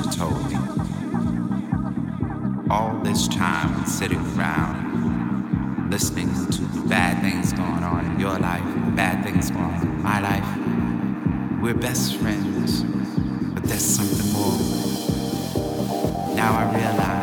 have told me. All this time sitting around, listening to the bad things going on in your life, bad things going on in my life. We're best friends, but there's something more. Now I realize.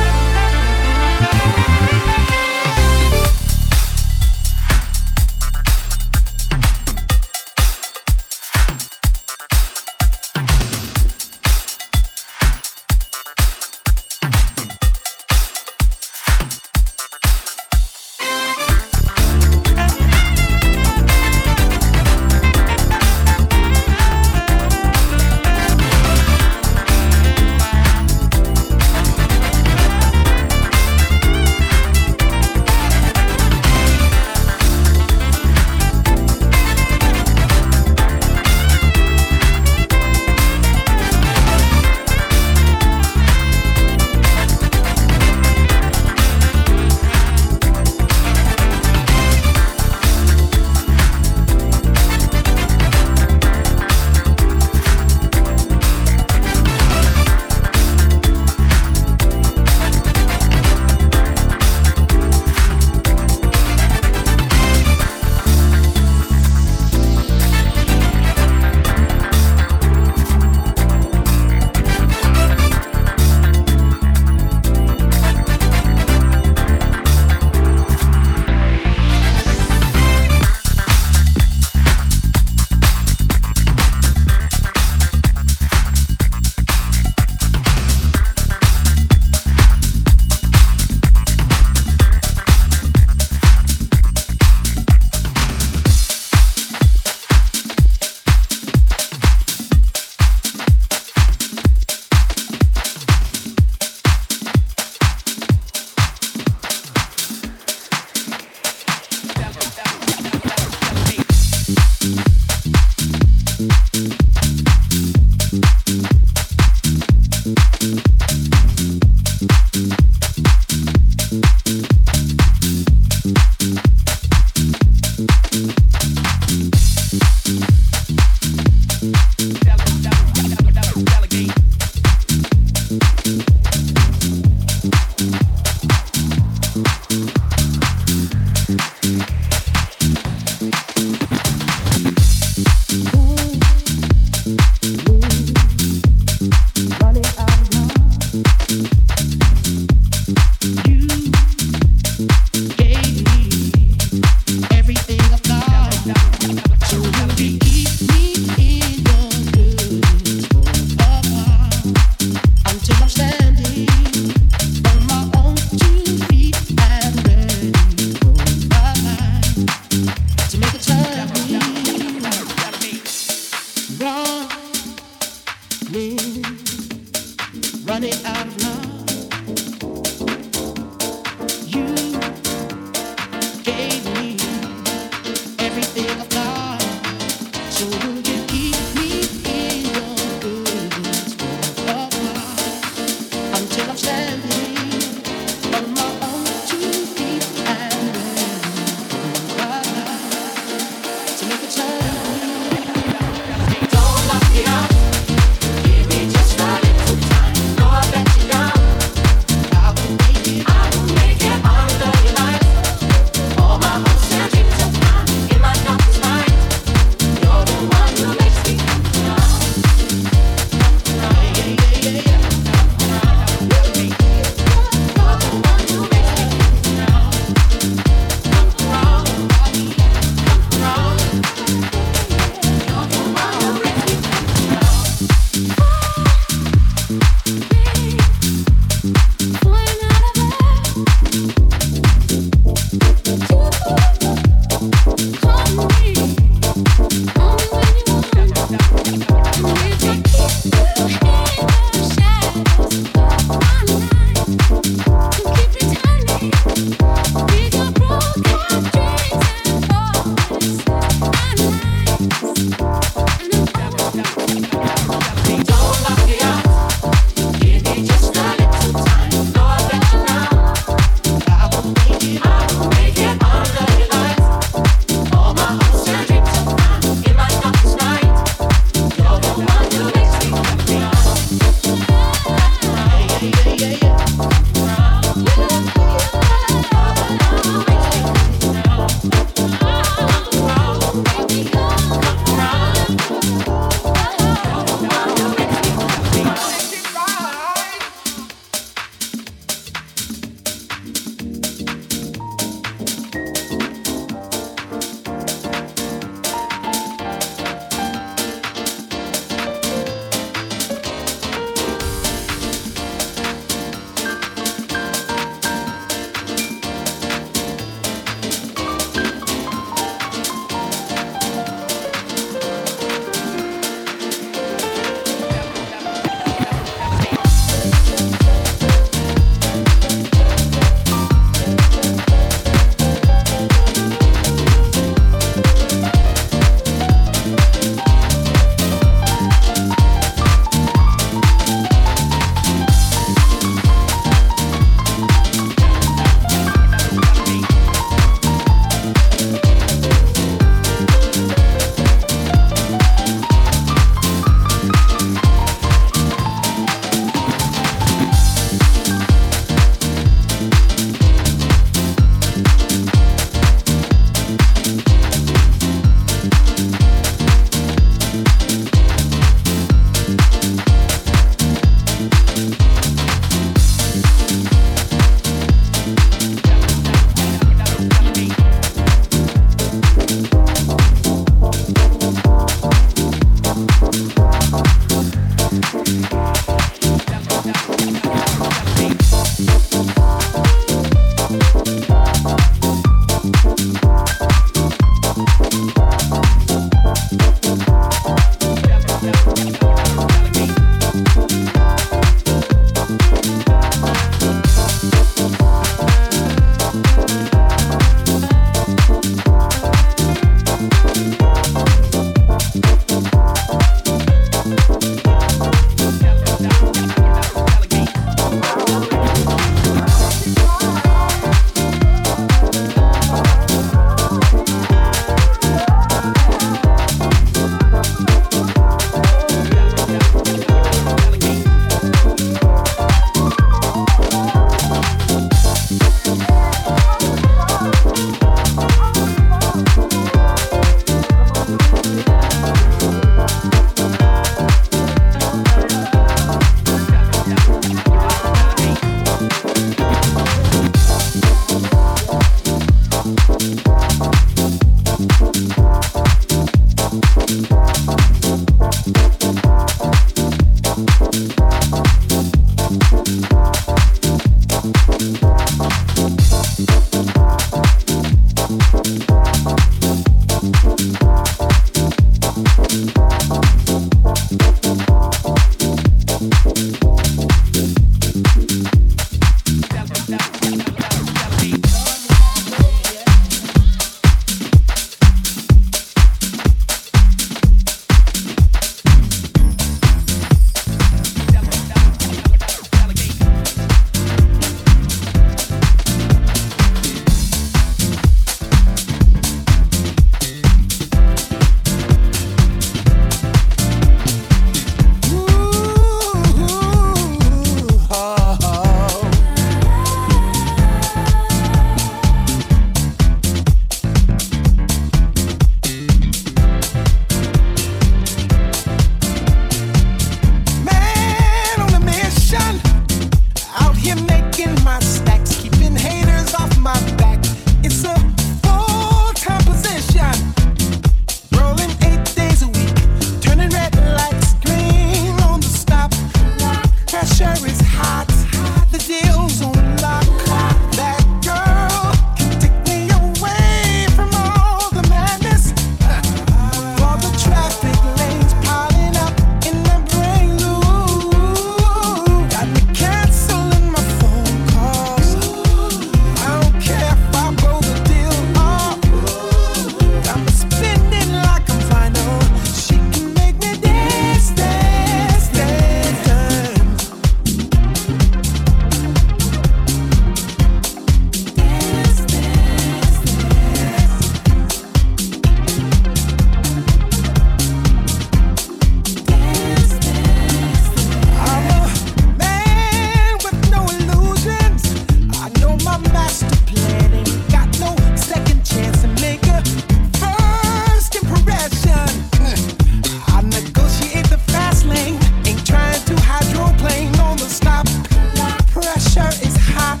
hot.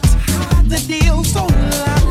The deal so loud.